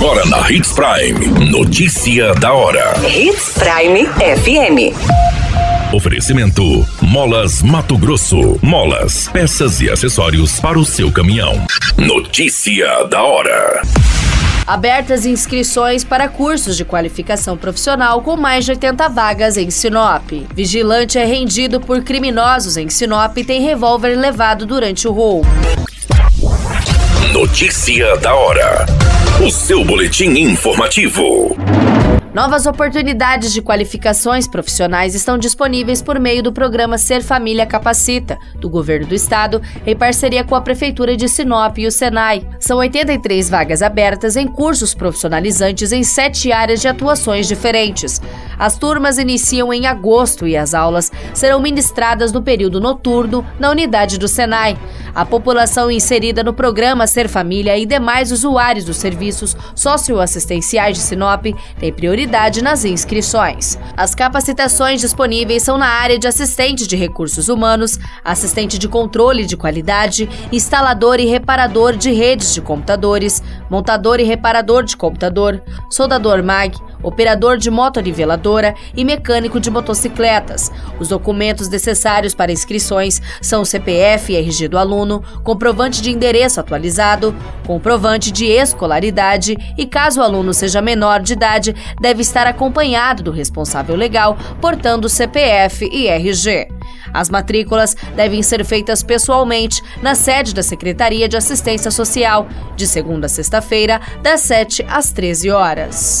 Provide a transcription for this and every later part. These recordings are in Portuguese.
Agora na Hits Prime. Notícia da hora. Hits Prime FM. Oferecimento: Molas Mato Grosso. Molas, peças e acessórios para o seu caminhão. Notícia da hora. Abertas inscrições para cursos de qualificação profissional com mais de 80 vagas em Sinop. Vigilante é rendido por criminosos em Sinop e tem revólver levado durante o roubo. Notícia da hora. O seu boletim informativo. Novas oportunidades de qualificações profissionais estão disponíveis por meio do programa Ser Família Capacita, do Governo do Estado, em parceria com a Prefeitura de Sinop e o Senai. São 83 vagas abertas em cursos profissionalizantes em sete áreas de atuações diferentes. As turmas iniciam em agosto e as aulas serão ministradas no período noturno na unidade do Senai. A população inserida no programa Ser Família e demais usuários dos serviços socioassistenciais de Sinop têm prioridade nas inscrições. As capacitações disponíveis são na área de assistente de recursos humanos, assistente de controle de qualidade, instalador e reparador de redes de computadores, montador e reparador de computador, soldador MAG, operador de motoriveladora e mecânico de motocicletas. Os documentos necessários para inscrições são o CPF e RG do aluno, comprovante de endereço atualizado, comprovante de escolaridade e, caso o aluno seja menor de idade, deve estar acompanhado do responsável legal portando CPF e RG. As matrículas devem ser feitas pessoalmente na sede da Secretaria de Assistência Social, de segunda a sexta-feira, das 7 às 13 horas.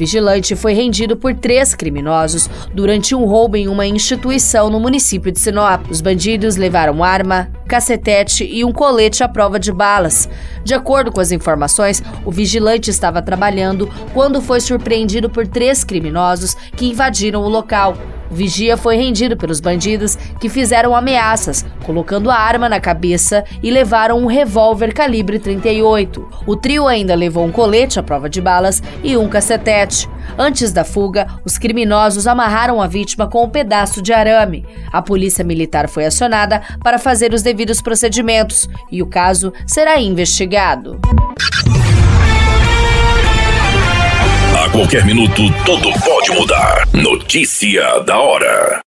vigilante foi rendido por três criminosos durante um roubo em uma instituição no município de Sinop. Os bandidos levaram arma, cacetete e um colete à prova de balas. De acordo com as informações, o vigilante estava trabalhando quando foi surpreendido por três criminosos que invadiram o local. O vigia foi rendido pelos bandidos que fizeram ameaças, colocando a arma na cabeça e levaram um revólver calibre 38. O trio ainda levou um colete à prova de balas e um cacetete. Antes da fuga, os criminosos amarraram a vítima com um pedaço de arame. A polícia militar foi acionada para fazer os devidos procedimentos e o caso será investigado. A qualquer minuto, tudo pode mudar. Notícia da hora.